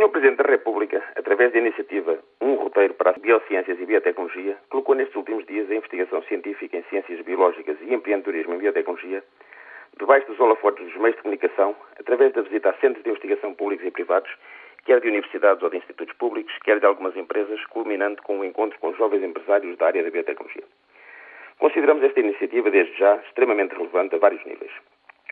Sr. Presidente da República, através da iniciativa Um Roteiro para as Biociências e Biotecnologia, colocou nestes últimos dias a investigação científica em ciências biológicas e empreendedorismo em biotecnologia debaixo dos holofotes dos meios de comunicação, através da visita a centros de investigação públicos e privados, quer de universidades ou de institutos públicos, quer de algumas empresas, culminando com um encontro com jovens empresários da área da biotecnologia. Consideramos esta iniciativa, desde já, extremamente relevante a vários níveis.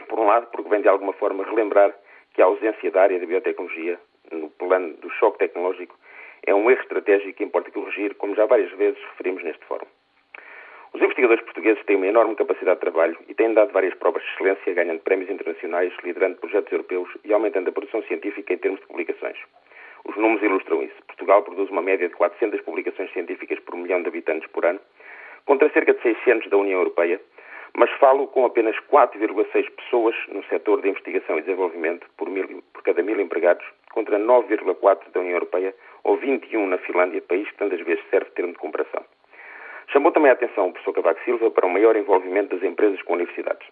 Por um lado, porque vem de alguma forma relembrar que a ausência da área da biotecnologia no plano do choque tecnológico é um erro estratégico que importa corrigir, como já várias vezes referimos neste fórum. Os investigadores portugueses têm uma enorme capacidade de trabalho e têm dado várias provas de excelência, ganhando prémios internacionais, liderando projetos europeus e aumentando a produção científica em termos de publicações. Os números ilustram isso. Portugal produz uma média de 400 publicações científicas por milhão de habitantes por ano, contra cerca de 600 da União Europeia, mas falo com apenas 4,6 pessoas no setor de investigação e desenvolvimento por, mil, por cada mil empregados, contra 9,4 da União Europeia ou 21 na Finlândia, país que tantas vezes serve de termo de comparação. Chamou também a atenção o professor Cavaco Silva para um maior envolvimento das empresas com universidades.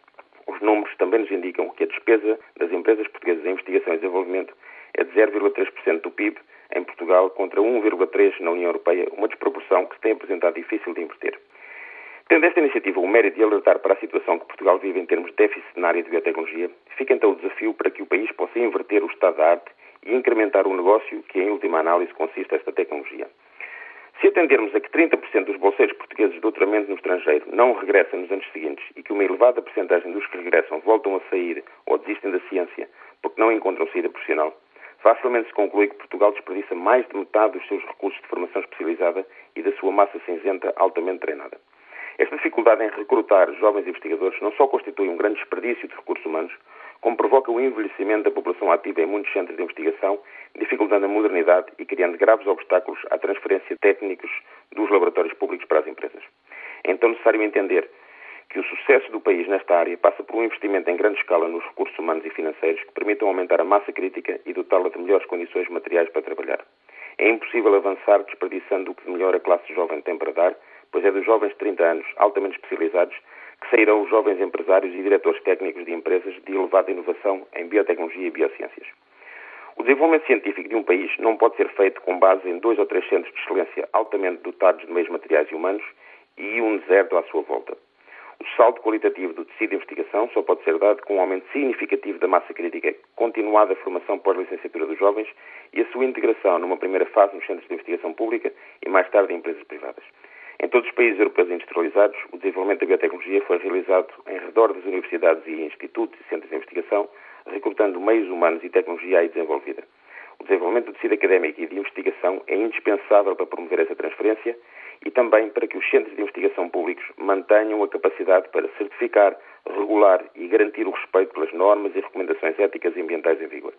Os números também nos indicam que a despesa das empresas portuguesas em investigação e desenvolvimento é de 0,3% do PIB em Portugal contra 1,3% na União Europeia, uma desproporção que se tem apresentado difícil de inverter. Tendo esta iniciativa o mérito de alertar para a situação que Portugal vive em termos de déficit na área de biotecnologia, fica então o desafio para que o país possa inverter o estado da arte e incrementar o negócio que, em última análise, consiste esta tecnologia. Se atendermos a que 30% dos bolseiros portugueses de doutoramento no estrangeiro não regressam nos anos seguintes e que uma elevada percentagem dos que regressam voltam a sair ou desistem da ciência porque não encontram saída profissional, facilmente se conclui que Portugal desperdiça mais de metade dos seus recursos de formação especializada e da sua massa cinzenta altamente treinada. Esta dificuldade em recrutar jovens investigadores não só constitui um grande desperdício de recursos humanos, como provoca o envelhecimento da população ativa em muitos centros de investigação, dificultando a modernidade e criando graves obstáculos à transferência de técnicos dos laboratórios públicos para as empresas. É então necessário entender que o sucesso do país nesta área passa por um investimento em grande escala nos recursos humanos e financeiros que permitam aumentar a massa crítica e dotá-la de melhores condições materiais para trabalhar. É impossível avançar desperdiçando o que de melhor a classe jovem tem para dar, pois é dos jovens de 30 anos, altamente especializados, que sairão os jovens empresários e diretores técnicos de empresas de elevada inovação em biotecnologia e biociências. O desenvolvimento científico de um país não pode ser feito com base em dois ou três centros de excelência altamente dotados de meios materiais e humanos e um deserto à sua volta. O salto qualitativo do tecido de investigação só pode ser dado com um aumento significativo da massa crítica, continuada a formação pós-licenciatura dos jovens e a sua integração numa primeira fase nos centros de investigação pública e mais tarde em empresas privadas. Em todos os países europeus industrializados, o desenvolvimento da biotecnologia foi realizado em redor das universidades e institutos e centros de investigação, recrutando meios humanos e tecnologia aí desenvolvida. O desenvolvimento do tecido académico e de investigação é indispensável para promover essa transferência e também para que os centros de investigação públicos mantenham a capacidade para certificar, regular e garantir o respeito pelas normas e recomendações éticas e ambientais em vigor.